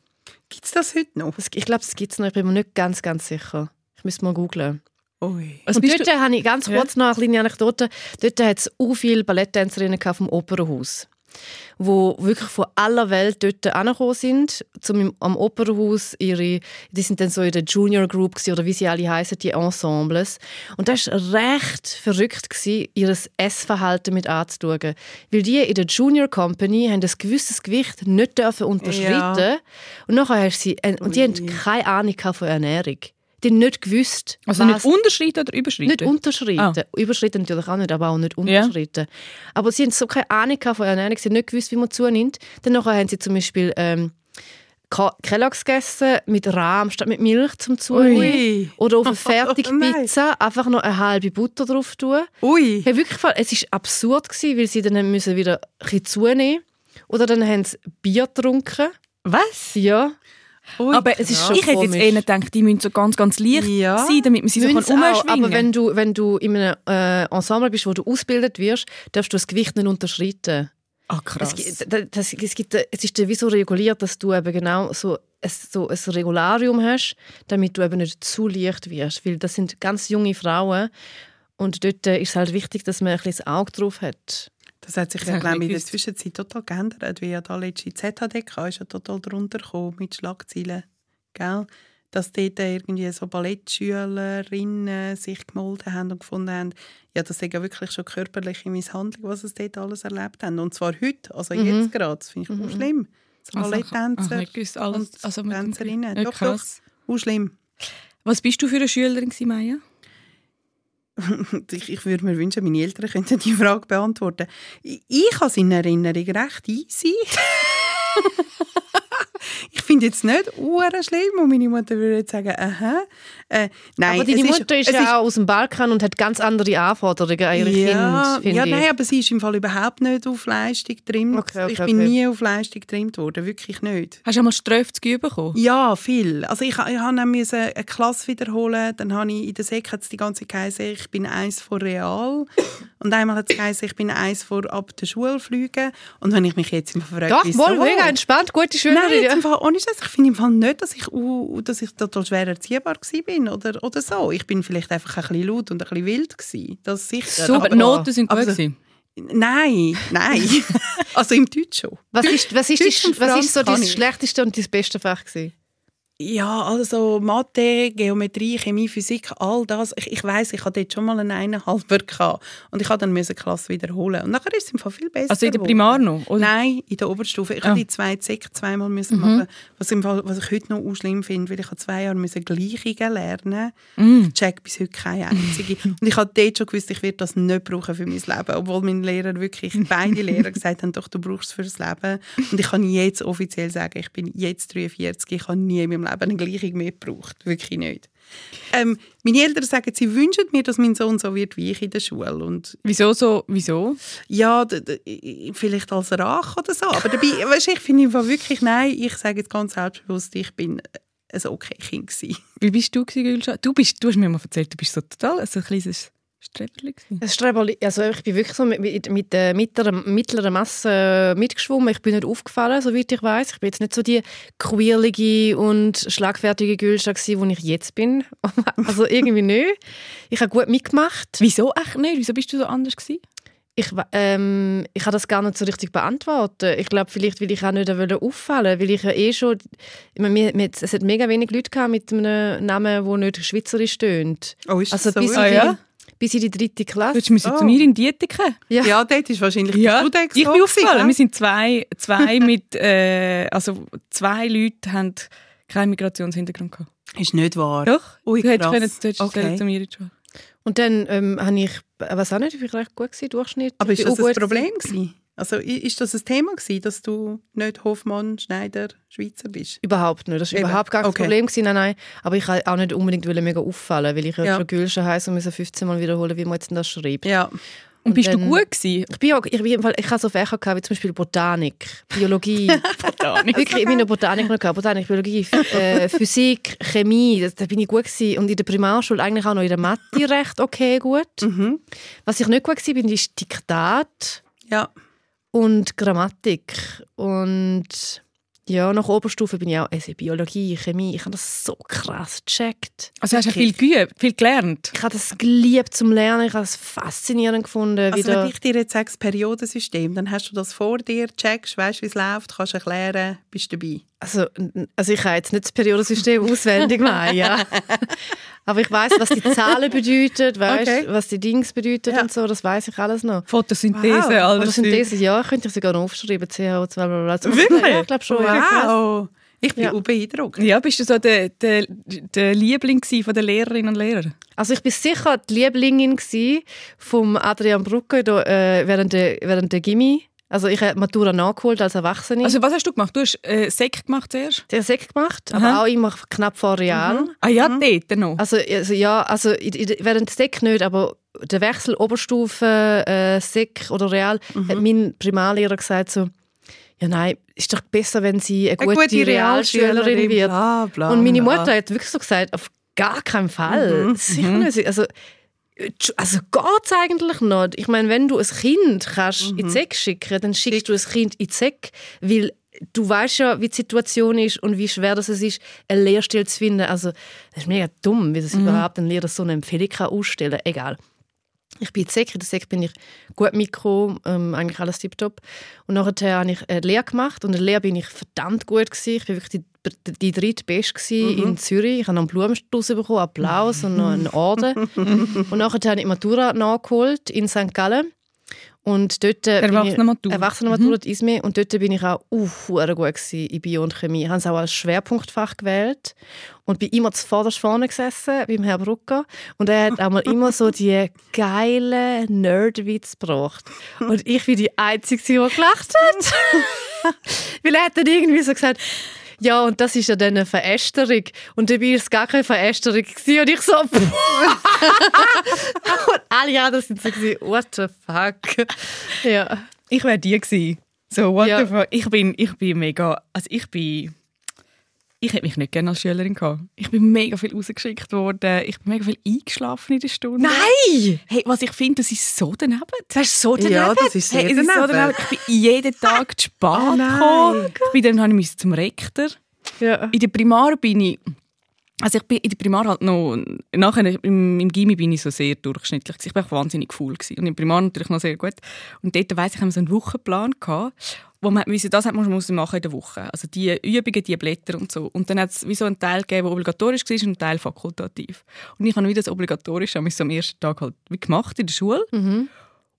Gibt es das heute noch? Ich glaube, das gibt es noch, ich bin mir nicht ganz, ganz sicher. Ich müsste mal googlen. Ui. Was Und dort habe ich ganz Ja. kurz noch eine kleine Anekdote. Dort hat es auch viele Balletttänzerinnen vom Opernhaus, wo wirklich von aller Welt dort angekommen sind, zum am Opernhaus ihre, die sind dann so in der Junior Group oder wie sie alle heißen, die Ensembles. Und das war recht verrückt, gewesen, ihr Essverhalten mit anzuschauen. Weil die in der Junior Company haben ein gewisses Gewicht nicht dürfen unterschreiten Und nachher hast sie, äh, und die haben keine Ahnung von Ernährung. Die haben nicht gewusst, Also nicht unterschreiten oder überschreiten? nicht unterschreiten. Ah. Überschreiten natürlich auch nicht, aber auch nicht Ja. unterschreiten. Aber sie haben so keine Ahnung von Ernährung, sie haben nicht gewusst, wie man zunimmt. Dann nachher haben sie zum Beispiel ähm, Kelloggs gegessen mit Rahm statt mit Milch zum Zunehmen. Oder auf eine Oh nein. Fertigpizza einfach noch eine halbe Butter drauf tun. Ui. Hey, wirklich, es war absurd, gewesen, weil sie dann müssen wieder ein bisschen zunehmen Oder dann haben sie Bier getrunken. Was? Ja. Ui. Aber es ist ich schon hätte jetzt eher gedacht, die müssen so ganz, ganz leicht Ja. sein, damit man sie so kann Müssen auch, umschwingen aber wenn du, wenn du in einem äh, Ensemble bist, wo du ausgebildet wirst, darfst du das Gewicht nicht unterschreiten. Ah, Es, krass. gibt- das, das, es, gibt, es ist wie so reguliert, dass du eben genau so ein, so ein Regularium hast, damit du eben nicht zu leicht wirst. Weil das sind ganz junge Frauen und dort äh, ist es halt wichtig, dass man ein bisschen das Auge drauf hat. Das hat sich Das ja, glaube ich, in der. Zwischenzeit total geändert, wie ja da letzte ZHDK ist ja total drunter gekommen mit Schlagzeilen, gell? Dass dort irgendwie so Ballettschülerinnen sich gemolden haben und gefunden haben, ja, das ist ja wirklich schon körperliche Misshandlung, was sie dort alles erlebt haben. Und zwar heute, also Mhm. jetzt gerade, das finde ich auch schlimm. So Also, Balletttänzer und also Tänzerinnen. Doch, doch, auch schlimm. Was bist du für eine Schülerin, Maya? Ich, ich würde mir wünschen, meine Eltern könnten die Frage beantworten. Ich, ich habe es in Erinnerung recht easy. ich finde jetzt nicht uren schlimm und meine Mutter würde jetzt sagen, aha. Äh, nein, aber deine es Mutter ist, es ja auch aus dem Balkan und hat ganz andere Anforderungen an ihre ja, Kinder, finde ja, ich. nein, aber sie ist im Fall überhaupt nicht auf Leistung getrimmt. Okay, okay, ich bin okay. nie auf Leistung getrimmt worden, wirklich nicht. Hast du einmal Ströf zu geben bekommen? Ja, viel. Also ich, ich habe dann müssen eine Klasse wiederholen, dann habe ich in der Sek die ganze Zeit ich bin eins vor Real und einmal hat es ich bin eins vor ab der Schule fliegen und wenn ich mich jetzt immer frage, Doch, wieso? wohl, mega entspannt, gute Schülerin. Fall, ohne Scheiß, ich finde im Fall nicht, dass ich, uh, dass ich total schwer erziehbar gsi bin oder, oder so. Ich bin vielleicht einfach ein bisschen laut und ein bisschen wild gsi. Das sicher. Super. Aber Noten sind gut. gewesen. Nein, nein. also im Deutsch schon. Was ist, was ist, Deutsch die, was ist so ich. schlechteste und dein beste Fach gewesen? Ja, also Mathe, Geometrie, Chemie, Physik, all das. Ich, ich weiß, ich hatte dort schon mal einen eineinhalber gehabt und ich musste dann die Klasse wiederholen. Und nachher ist es im Fall viel besser Also in der. Primar noch? Oder? Nein, in der Oberstufe. Ich Ah. habe die zwei Sek zweimal müssen machen, was, im Fall, was ich heute noch schlimm finde, weil ich habe zwei Jahre müssen Gleichungen lernen. Ich check bis heute keine einzige. Und ich habe dort schon gewusst, ich werde das nicht brauchen für mein Leben, obwohl meine Lehrer wirklich beide Lehrer gesagt haben, doch du brauchst es fürs Leben. Und ich kann jetzt offiziell sagen, ich bin jetzt 43, ich habe nie in meinem Leben eine Gleichung mehr gebraucht, wirklich nicht. Ähm, meine Eltern sagen, sie wünschen mir, dass mein Sohn so wird wie ich in der Schule. Und Wieso so? Wieso? ja, vielleicht als Rache oder so. Aber dabei, weißt, ich finde wirklich, nein, ich sage jetzt ganz selbstbewusst, ich bin ein okay Kind gewesen. Wie bist du Gülscha? Du, bist, du hast mir mal erzählt, du bist so total so ein kleines Das Streberli, also ich bin wirklich so mit, mit, mit der mittleren, mittleren Masse mitgeschwommen. Ich bin nicht aufgefallen, soweit ich weiß. Ich bin jetzt nicht so die quirlige und schlagfertige Gülscha gewesen, die ich jetzt bin. Also irgendwie nicht. Ich habe gut mitgemacht. Wieso echt nicht? Wieso bist du so anders gewesen? Ich, ähm, ich kann das gar nicht so richtig beantworten. Ich glaube, vielleicht, weil ich auch nicht auffallen weil ich ja eh schon... Ich meine, wir, es hat mega wenig Leute gehabt mit einem Namen, der nicht schweizerisch tönt. Oh, ist Also das so? bis, Ah, die, ja? Bis in die dritte Klasse. Würdest du müssen zu Oh. mir in die Ethik? Ja. Ja, dort ist wahrscheinlich Ja, du der ich bin aufgefallen. gewesen, Wir sind zwei, zwei mit, äh, also zwei Leute haben keinen Migrationshintergrund gehabt. Ist nicht wahr. Doch? Ui, du hättest können, du hättest Okay. zu mir in die Schule. Und dann ähm, habe ich, was auch nicht, ich war recht gut gewesen, Durchschnitt. Aber ist das auch ein Problem gewesen? Also ist das ein Thema gewesen, dass du nicht Hofmann, Schneider, Schweizer bist? Überhaupt nicht. Das war Eben. überhaupt gar kein Okay. Problem. Gewesen, nein, nein. Aber ich wollte auch nicht unbedingt mega auffallen, weil ich ja, Ja. schon Gülscha heiße und musste 15 Mal wiederholen, wie man jetzt das schreibt. Ja. Und bist dann- du gut gewesen? Ich, bin auch, ich, bin ich habe so Fächer gehabt, wie zum Beispiel Botanik, Biologie. Wirklich, ich bin Botanik noch gehabt. Botanik, Biologie, äh, Physik, Chemie, das, da bin ich gut gewesen. Und in der Primarschule eigentlich auch noch in der Mathe recht okay gut. Mhm. Was ich nicht gut war, bin, ist Diktat. Ja. Und Grammatik. Und ja, nach Oberstufe bin ich auch also Biologie, Chemie. Ich habe das so krass gecheckt. Also hast du viel geübt, viel gelernt? Ich habe das geliebt zum Lernen. Ich habe es faszinierend gefunden. Also wieder. wenn ich dir jetzt sage, das Periodensystem, dann hast du das vor dir, checkst, weißt, wie es läuft, kannst erklären, bist dabei. Also, also ich habe jetzt nicht das Periodensystem auswendig, nein, ja. Aber ich weiß, was die Zahlen bedeuten, weißt, Okay. was die Dings bedeuten Ja. und so. Das weiß ich alles noch. Photosynthese, Wow. all Oder das sind Zeug. diese Jahr könnte ich sogar noch aufschreiben, CH2, bla Wirklich? Ja, ich glaube schon. Ja. Wow! Ich bin Ja. auch beeindruckt. Ja, bist du so der, der, der Liebling von den Lehrerinnen und Lehrern? Also ich bin sicher die Lieblingin vom Adrian Brucke äh, während der während der Gimmi. Also ich habe Matura nachgeholt als Erwachsene. Also was hast du gemacht? Du hast äh, Sek gemacht zuerst? der Sek gemacht, Aha. aber auch immer knapp vor Real. Ah ja, dort noch. Also, also ja, also während Sek nicht, aber der Wechsel Oberstufe äh, Sek oder Real hat mein Primarlehrer gesagt so, ja nein, ist doch besser, wenn sie eine, Eine gute, Realschülerin wird. Bla, bla, Und meine bla. Mutter hat wirklich so gesagt, auf gar keinen Fall. Mhm, Sicher nicht. Also, also geht's eigentlich nicht? Ich meine, wenn du ein Kind kannst Mhm. in die Säck schicken, dann schickst du ein Kind in die Säck, weil du weißt ja, wie die Situation ist und wie schwer das es ist, eine Lehrstelle zu finden. Also, das ist mega dumm, wie das Mhm. überhaupt ein Lehrer so eine Empfehlung kann ausstellen kann. Egal. Ich bin in der Säck, in der Säck bin ich gut mitgekommen, ähm, eigentlich alles tiptop. Und nachher habe ich eine Lehre gemacht und in der Lehre bin ich verdammt gut gewesen. Ich bin wirklich die, die drittbeste gewesen in Zürich. Ich habe noch einen Blumenstrauß bekommen, Applaus und noch einen Orden. und nachher habe ich die Matura nachgeholt in St. Gallen. Und dort äh, bin ich- Erwachsenenmatura. Erwachsenenmatura mhm. Und dort bin ich auch hure gut gewesen in Bio und Chemie. Ich habe es auch als Schwerpunktfach gewählt und bin immer zuvorderst vorne gesessen beim Herrn Brucker. Und er hat auch mal immer so die geilen Nerdwitz gebracht. Und ich bin die Einzige, die gelacht hat. Weil er hat dann irgendwie so gesagt, ja, und das ist ja dann eine Verästerung. Und dabei war es gar keine Verästerung. Gewesen. Und ich so, und alle anderen sind so, gewesen, what the fuck. Ja. Ich wäre die gewesen. So, what Ja. the fuck. Ich bin, ich bin mega, also ich bin, ich hätte mich nicht gerne als Schülerin gehabt. Ich bin mega viel rausgeschickt worden. Ich bin mega viel eingeschlafen in der Stunde. Nein! Hey, was ich finde, das ist so daneben. Das ist so daneben. Ja, das ist Hey, es ist so daneben. Ich bin jeden Tag zu spät Oh gekommen. Ich bin dann habe ich zum Rektor. Ja. In der Primar bin ich, also ich bin in der Primar halt noch, nachher im, im Gymi bin ich so sehr durchschnittlich. Ich war auch wahnsinnig cool gewesen. und im Primar natürlich noch sehr gut. Und dort weiss ich, haben wir so einen Wochenplan gehabt, wo man müssen, das hat man muss machen in der Woche. Also die Übungen, die Blätter und so. Und dann hat es wie so einen Teil gegeben, der obligatorisch war und einen Teil fakultativ. Und ich habe wieder das Obligatorische so am ersten Tag halt wie gemacht in der Schule.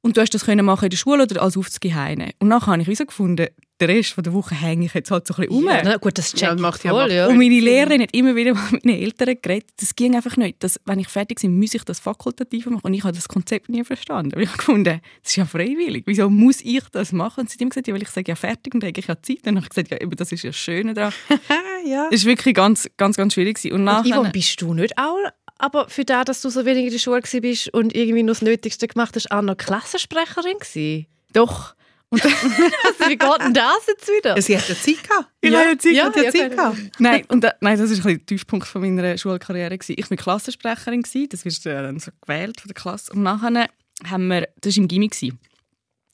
Und du hast das können machen in der Schule oder als Aufzugeheime. Und nachher habe ich wie so gefunden, den Rest von der Woche hänge ich jetzt halt so ein bisschen rum. Ja, na gut, das Ja, checkt macht ja- voll, macht ja. Und meine Lehrerin hat immer wieder mit meinen Eltern geredet. Das ging einfach nicht. Das, wenn ich fertig bin, muss ich das fakultativ machen. Und ich habe das Konzept nie verstanden. Weil ich habe gefunden, das ist ja freiwillig. Wieso muss ich das machen? Und sie haben gesagt, ja, weil ich sage, ja, fertig und dann habe ich ja Zeit. Dann habe ich gesagt, ja, eben, das ist ja das Schöne daran. ja. Es war wirklich ganz, ganz, ganz schwierig. gewesen. Und Und nachher, Yvonne, bist du nicht auch, aber für das, dass du so wenig in der Schule warst bist und irgendwie nur das Nötigste gemacht hast, auch noch Klassensprecherin gewesen? doch. Und Also, wie geht denn das jetzt wieder? Sie hat ja Zeit gehabt. ich Ja, habe Zeit. ja. Ja Zeit gehabt. Nein, und da, nein, das war ein bisschen der Tiefpunkt von meiner Schulkarriere. gewesen. Ich war Klassensprecherin, gewesen, das wirst du dann so gewählt von der Klasse. Und nachher haben wir, das war im Gimmi, gewesen.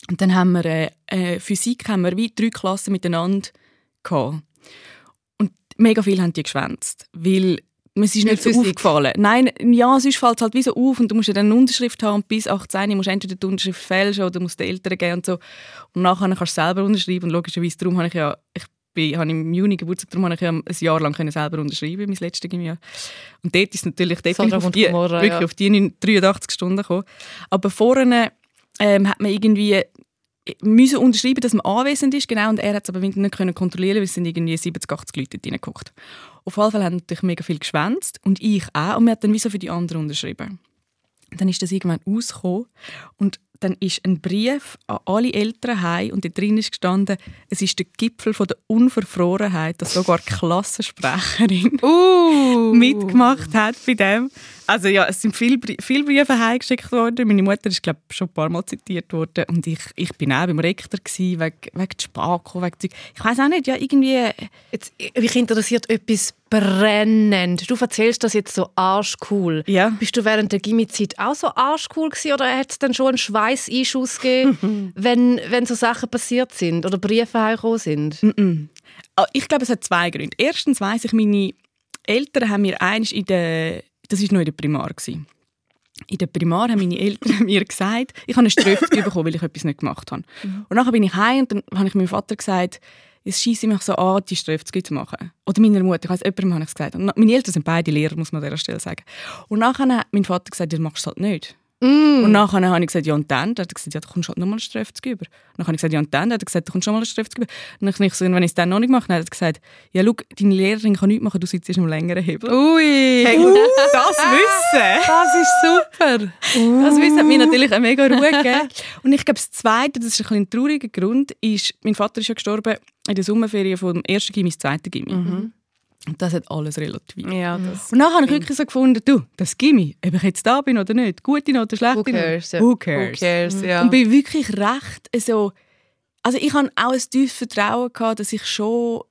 und dann haben wir äh, äh, Physik, haben wir wie drei Klassen miteinander gehabt. Und mega viel haben die geschwänzt, weil mir ist nicht so Physik? aufgefallen. Nein, ja, sonst fällt es halt wie so auf und du musst ja dann eine Unterschrift haben und bis 18 musst du entweder die Unterschrift fälschen oder musst den Eltern geben und so. Und nachher kannst du selber unterschreiben und logischerweise, darum habe ich ja, ich bin, habe im Juni Geburtstag, darum habe ich ja ein Jahr lang können selber unterschreiben, mein letztes Jahr. Und dort ist natürlich dort bin ich auf die, Gomorra, wirklich ja. auf die 9 83 Stunden gekommen. Aber vorne ähm, hat man irgendwie müssen unterschreiben, dass man anwesend ist, genau, und er hat es aber nicht können kontrollieren, weil es sind irgendwie 70, 80 Leute reingeguckt. Auf jeden Fall haben natürlich mega viel geschwänzt und ich auch, und wir haben dann wie so für die anderen unterschrieben. Dann ist das irgendwann ausgekommen und dann ist ein Brief an alle Eltern heim und da drin ist gestanden, es ist der Gipfel von der Unverfrorenheit, dass sogar Klassensprecherin Uh. mitgemacht hat bei dem. Also ja, es sind viele, viele Briefe heimgeschickt worden. Meine Mutter ist glaube schon ein paar Mal zitiert worden und ich, ich bin auch beim Rektor gsi wegen wegen Spako, wegen Zeug. Ich weiß auch nicht, ja irgendwie. Jetzt, mich interessiert etwas brennend. Du erzählst das jetzt so arschcool. Ja. Bist du während der Gimmi-Zeit auch so arschcool gewesen oder hat es dann schon einen Schweißeinschuss gegeben, wenn, wenn so Sachen passiert sind oder Briefe heimgekommen sind? Ah, Ich glaube, es hat zwei Gründe. Erstens weiß ich, meine Eltern haben mir eins in der, das ist noch in der Primar gewesen. In der Primar haben meine Eltern mir gesagt, ich habe eine Strafe bekommen, weil ich etwas nicht gemacht habe. Und nachher bin ich heim und dann habe ich meinem Vater gesagt, es schieße mich so an, die Strafe zu machen. Oder meiner Mutter, ich weiss, jemandem habe ich es gesagt. Und meine Eltern sind beide Lehrer, muss man an dieser Stelle sagen. Und nachher hat mein Vater gesagt, du machst es halt nicht. Und nachher habe ich gesagt, ja und dann? Dann hat er gesagt, ja, du kommst halt nochmal eine Strafe über. Dann habe ich gesagt, ja und dann? Dann hat er gesagt, du kommst schon mal eine Strafe über. Und dann habe ich so, wenn ich es dann noch nicht mache, dann hat er gesagt, ja schau, deine Lehrerin kann nichts machen, du sitzt im längeren Hebel. Ui. Hey, das Wissen! Das ist super. Das Wissen hat mir natürlich eine mega Ruhe gegeben. Und ich glaube, das Zweite, das ist ein, bisschen ein trauriger Grund, ist, mein Vater ist ja gestorben in der Sommerferien vom ersten Gimmi ins zweite Gimmi. Und das hat alles relativiert. Ja, das. Und dann habe ich wirklich so gefunden, du, das Gimmi, ob ich jetzt da bin oder nicht, gute Note, schlechte Who cares, Note, who Who cares. cares, ja. Und bin wirklich recht so, also ich habe auch ein tiefes Vertrauen gehabt, dass ich schon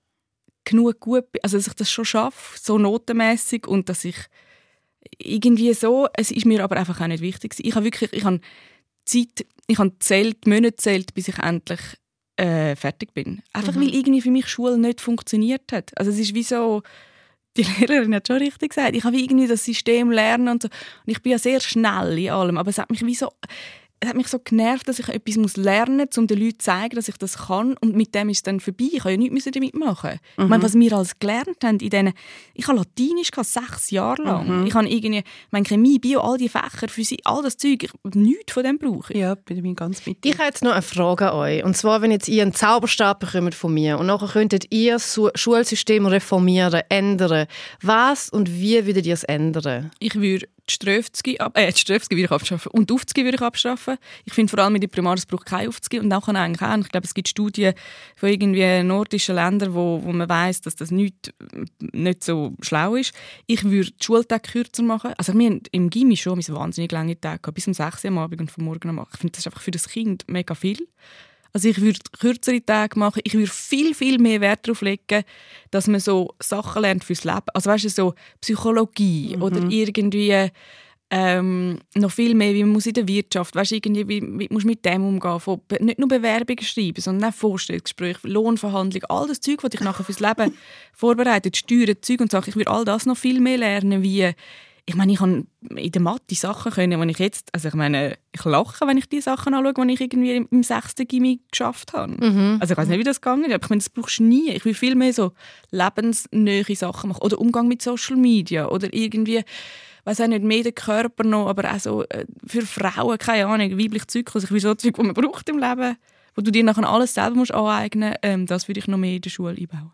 genug gut bin, also dass ich das schon schaffe, so notenmäßig und dass ich irgendwie so, es ist mir aber einfach auch nicht wichtig. Ich habe wirklich, ich habe Zeit, ich habe zählt, Monate zählt, bis ich endlich äh, fertig bin. Einfach weil irgendwie für mich Schule nicht funktioniert hat. Also es ist wie so, die Lehrerin hat schon richtig gesagt, ich habe wie irgendwie das System lernen und so. Und ich bin ja sehr schnell in allem, aber es hat mich wie so, es hat mich so genervt, dass ich etwas muss lernen muss, um den Leuten zu zeigen, dass ich das kann. Und mit dem ist es dann vorbei. Ich habe ja nichts damit machen. Ich meine, was wir alles gelernt haben in diesen... Ich habe Latinisch gehabt, sechs Jahre lang. Ich habe irgendwie... Meine, Chemie, Bio, all die Fächer, Physik, all das Zeug. Ich, nichts von dem brauche ich. Ja, bin ich ganz mit dir. Ich habe jetzt noch eine Frage an euch. Und zwar, wenn jetzt ihr einen Zauberstab bekommt von mir und nachher könntet ihr das Schulsystem reformieren, ändern. Was und wie würdet ihr es ändern? Ich würde die Ströfzgi, äh, abschaffen und die Aufzgi würde ich abschaffen. Ich finde vor allem in der Primar, es braucht keine Aufzgi und auch eigentlich auch. Ich glaube, es gibt Studien von irgendwie nordischen Ländern, wo, wo man weiß, dass das nicht, nicht so schlau ist. Ich würde die Schultag kürzer machen. Also wir haben im Gimmi schon wahnsinnig lange Tage bis um 6 Uhr am Abend und vom Morgen am 8. Ich finde, das ist einfach für das Kind mega viel. Also ich würde kürzere Tage machen. Ich würde viel, viel mehr Wert darauf legen, dass man so Sachen lernt fürs Leben. Also weißt du, so Psychologie Mhm. oder irgendwie ähm, noch viel mehr, wie man muss in der Wirtschaft, weißt du, irgendwie, wie, wie musst du mit dem umgehen, von, nicht nur Bewerbungen schreiben, sondern auch Vorstellungsgespräche, Lohnverhandlungen, all das Zeug, was dich nachher fürs Leben vorbereitet, Steuern, Zeug und Sachen. Ich würde all das noch viel mehr lernen, wie ich meine, ich kann in der Mathe Sachen können, die ich jetzt, also ich meine, ich lache, wenn ich die Sachen anschaue, die ich irgendwie im- im sechsten Gimmi geschafft habe. Also ich weiß nicht, wie das gegangen ist, aber ich meine, das brauchst du nie. Ich will viel mehr so lebensnähe Sachen machen. Oder Umgang mit Social Media oder irgendwie, weiß auch nicht, mehr den Körper noch, aber auch so äh, für Frauen, keine Ahnung, weiblich Zyklus. Ich will so Zeug, die man braucht im Leben, wo du dir nachher alles selber musst aneignen ähm, das würde ich noch mehr in der Schule einbauen.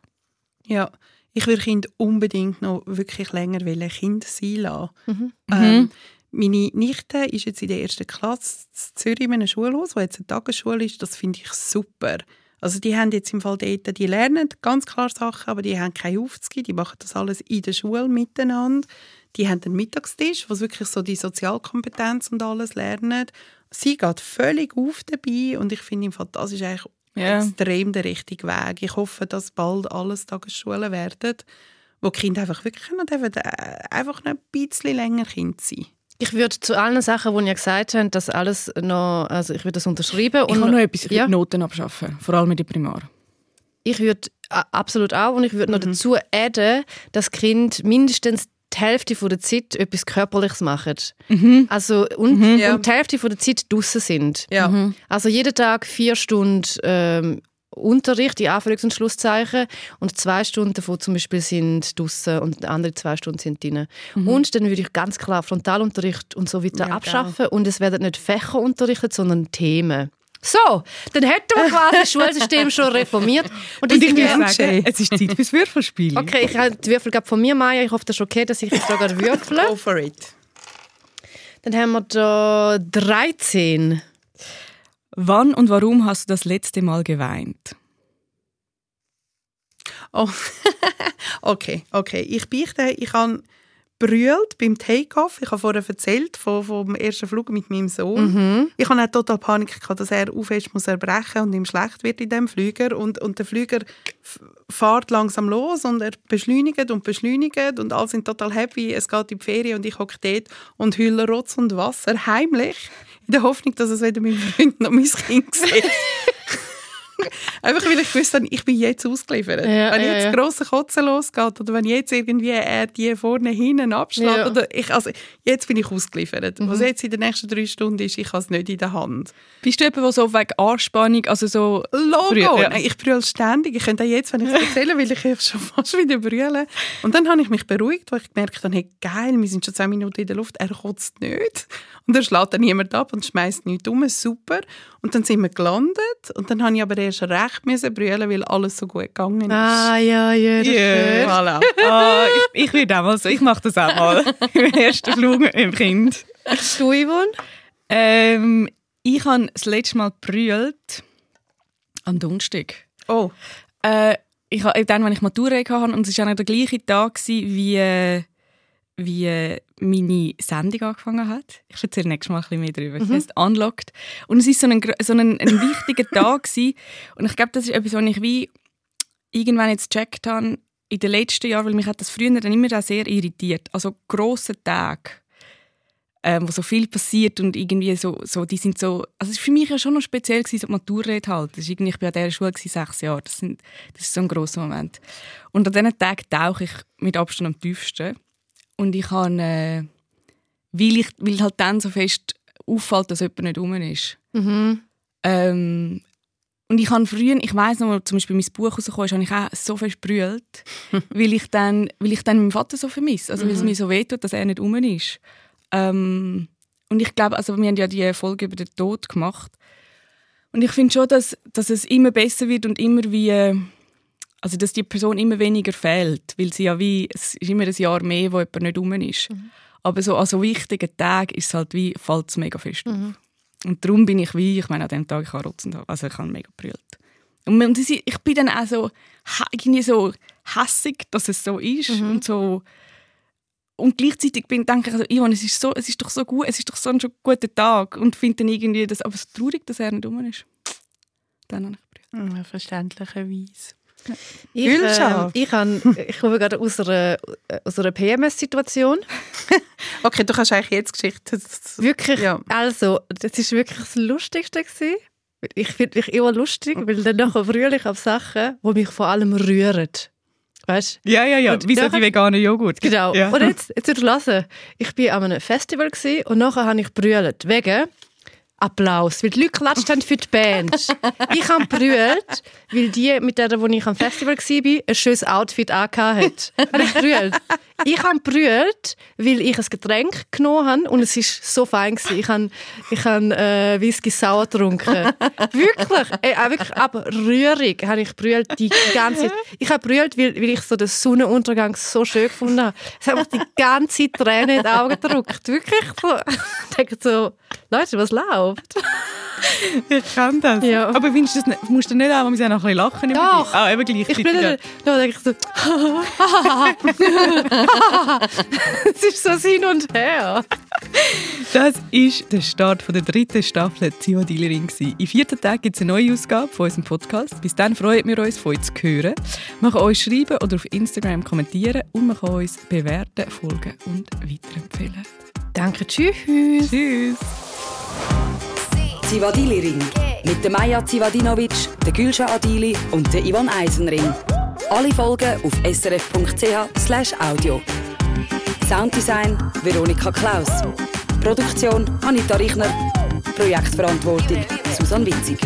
Ja, ich würde Kind unbedingt noch wirklich länger wollen, Kind sein lassen. Ähm, meine Nichte ist jetzt in der ersten Klasse in Zürich in einem Schulhaus, wo jetzt eine Tagesschule ist. Das finde ich super. Also die haben jetzt im Fall dort, die lernen ganz klar Sachen, aber die haben keine Aufzüge, die machen das alles in der Schule miteinander. Die haben einen Mittagstisch, wo sie wirklich so die Sozialkompetenz und alles lernen. Sie geht völlig auf dabei und ich finde im Fall, das ist eigentlich Ja. extrem der richtige Weg. Ich hoffe, dass bald alles Tagesschulen werden, wo die Kinder einfach wirklich noch dürfen, äh, einfach noch ein bisschen länger Kind sein. Ich würde zu allen Sachen, die ihr gesagt habt, das alles noch, also ich würde das unterschreiben. Ich kann noch etwas, ich ja, würde Noten abschaffen, vor allem in der Primar. ich würde absolut auch und ich würde noch dazu adden, dass Kind mindestens die Hälfte von der Zeit etwas Körperliches machen. Also und, Ja. und die Hälfte von der Zeit draußen sind. Ja. Also jeden Tag vier Stunden ähm, Unterricht, in Anführungs- und Schlusszeichen. Und zwei Stunden davon zum Beispiel sind draußen und andere zwei Stunden sind drinnen. Und dann würde ich ganz klar Frontalunterricht und so weiter Ja, abschaffen. Und es werden nicht Fächer unterrichtet, sondern Themen. So, dann hätten wir quasi das Schulsystem schon reformiert. Und, Und ich würde sagen, es ist Zeit fürs Würfelspiel. Okay, ich habe die Würfel von mir, Maya. Ich hoffe, das ist okay, dass ich jetzt da gerade würfle. Go for it. Dann haben wir da 13. Wann und warum hast du das letzte Mal geweint? Oh. okay, okay. Ich beichte, ich habe brüllt beim Take-off. Ich habe vorher erzählt vom, vom ersten Flug mit meinem Sohn. Ich hatte auch total Panik, gehabt, dass er aufhört muss erbrechen und ihm schlecht wird in dem Flüger. Und, und der Flüger fährt langsam los und er beschleunigt und beschleunigt und alle sind total happy. Es geht in die Ferien und ich hocke dort und heule Rotz und Wasser heimlich in der Hoffnung, dass es weder mein Freund noch mein Kind sieht. Einfach weil ich wusste, ich bin jetzt ausgeliefert. Ja, wenn ja, jetzt ja. grosse Kotzen losgeht oder wenn jetzt irgendwie er die vorne hinten abschlägt Ja. oder ich, also jetzt bin ich ausgeliefert. Was jetzt in den nächsten drei Stunden ist, ich habe es nicht in der Hand. Bist du jemand, der so wegen Anspannung, also so... Logo! Ja. Ich brülle ständig. Ich könnte auch jetzt, wenn ich es erzähle, will ich schon fast wieder brüllen. Und dann habe ich mich beruhigt, weil ich gemerkt habe, hey, geil, wir sind schon zehn Minuten in der Luft, er kotzt nicht. Und er schlägt dann niemand ab und schmeißt nichts um, super. Und dann sind wir gelandet und dann habe ich aber erst recht müssen brüllen, weil alles so gut gegangen ist. Ah, ja, ja, das ist Voilà. Ah, ich, ich würde auch mal so, ich mache das auch mal im ersten Flug mit meinem Kind. Du, Yvonne? Ähm, ich habe das letzte Mal gebrüllt am Donnerstag. Oh, Äh, ich habe dann, wenn ich Matura hatte, und es war auch noch der gleiche Tag, wie, äh, wie meine Sendung angefangen hat. Ich erzähle nächstes Mal ein bisschen mehr darüber. Es heisst «Unlocked». Und es war so ein, so ein, ein wichtiger Tag. Gewesen. Und ich glaube, das ist etwas, was ich wie irgendwann jetzt gecheckt habe, in den letzten Jahren, weil mich hat das früher dann immer auch sehr irritiert. Also grosse Tage, ähm, wo so viel passiert und irgendwie so, so die sind so, also es war für mich ja schon noch speziell gewesen, so die Maturrede halt. Das ist irgendwie, ich bin an dieser Schule gewesen, sechs Jahre, das, sind, das ist so ein grosser Moment. Und an diesen Tagen tauche ich mit Abstand am tiefsten und ich habe, äh, weil, ich, weil halt dann so fest auffällt, dass jemand nicht rum ist. Mhm. Ähm, und ich habe früher, ich weiß noch, als zum Beispiel mein Buch rausgekommen ist, habe ich auch so fest brüllt, weil ich dann, weil ich dann meinen Vater so vermisse, also weil es mir so wehtut, dass er nicht rum ist. Ähm, und ich glaube, also wir haben ja die Folge über den Tod gemacht und ich finde schon, dass, dass es immer besser wird und immer wie, also dass die Person immer weniger fehlt, weil sie ja wie, es ist immer ein Jahr mehr, wo jemand nicht rum ist. Aber so an so wichtigen Tagen ist es halt wie, fällt es mega fest auf. Mhm. Und darum bin ich wie, ich meine, an dem Tag, ich habe rotzend, also ich habe mega gebrüllt. Und und ich bin dann auch so, irgendwie so hässig, dass es so ist Mhm. und so und gleichzeitig bin, denke ich, also, Ivan, es ist, so, es ist doch so gut, es ist doch so ein guter Tag und finde dann irgendwie, das, aber es ist traurig, dass er nicht dumm ist. Dann habe ich gebrüllt. Ja, verständlicherweise. Ich, ähm, ich, han- ich komme gerade aus einer, äh, aus einer PMS-Situation. Okay, du kannst eigentlich jetzt Geschichte. Wirklich, Ja. also, das ist wirklich das Lustigste gewesen. Ich finde mich immer lustig, weil dann nachher brülle ich auf Sachen, die mich vor allem rühren. Weißt Ja, ja, ja, Und wie so die veganen Joghurt. Genau. Ja. Und jetzt, jetzt du hören, ich war an einem Festival und nachher habe ich brüllt wegen Applaus, weil die Leute klatscht haben für die Band. ich habe brüllt, weil die, mit der, wo ich am Festival war, ein schönes Outfit angehabt hat. Habe ich brüllt. Ich habe brüllt, weil ich ein Getränk genommen habe und es war so fein. Gewesen. Ich habe, ich habe äh, Whisky sauer getrunken. wirklich, auch wirklich, aber rührig habe ich brüllt die ganze Zeit. Ich habe brüllt, weil, weil ich so den Sonnenuntergang so schön gefunden habe. Es hat mir die ganze Zeit Tränen in die Augen gedrückt. Wirklich so. Ich denke so, Leute, was läuft? Ich kann das. Ja. Aber findest du das nicht, musst du nicht auch mal ein bisschen lachen? Doch. Ah, eben Ich gleichzeitig. bin dann, dann denke ich so, es ist so das hin und her. Das ist der Start von der dritten Staffel Zivadili Ring. In 14 Tagen gibt es eine neue Ausgabe von unserem Podcast. Bis dann freuen wir uns, von euch zu hören. Man kann uns schreiben oder auf Instagram kommentieren und man kann uns bewerten, folgen und weiterempfehlen. Danke, tschüss. Tschüss! Zivadili Ring. Mit der Maja Zivadinovic, der Gülscha Adili und der Ivan Eisenring. Alle Folgen auf srf.ch audio. Sounddesign Veronika Klaus. Produktion Anita Richner. Projektverantwortung Susanne Witzig.